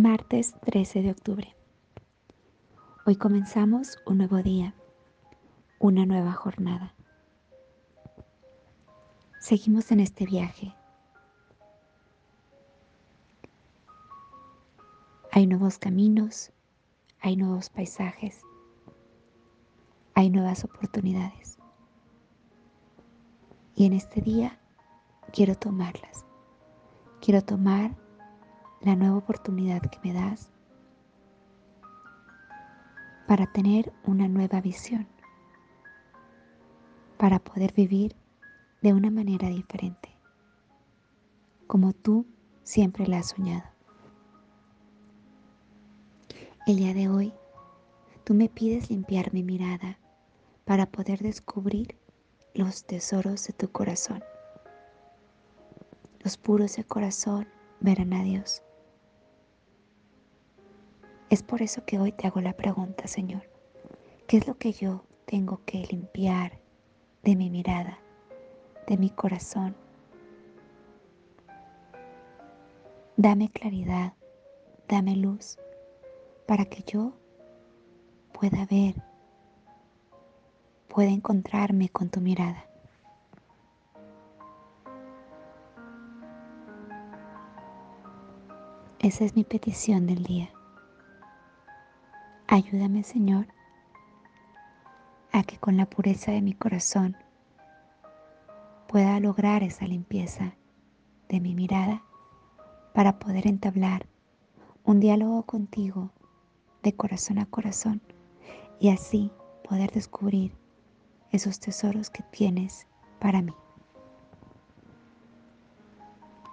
Martes 13 de octubre. Hoy comenzamos un nuevo día, una nueva jornada. Seguimos en este viaje. Hay nuevos caminos, hay nuevos paisajes, hay nuevas oportunidades. Y en este día quiero tomarlas. Quiero tomar la nueva oportunidad que me das para tener una nueva visión, para poder vivir de una manera diferente, como tú siempre la has soñado. El día de hoy, tú me pides limpiar mi mirada para poder descubrir los tesoros de tu corazón. Los puros de corazón verán a Dios. Es por eso que hoy te hago la pregunta, Señor. ¿Qué es lo que yo tengo que limpiar de mi mirada, de mi corazón? Dame claridad, dame luz para que yo pueda ver, pueda encontrarme con tu mirada. Esa es mi petición del día. Ayúdame, Señor, a que con la pureza de mi corazón pueda lograr esa limpieza de mi mirada para poder entablar un diálogo contigo de corazón a corazón y así poder descubrir esos tesoros que tienes para mí.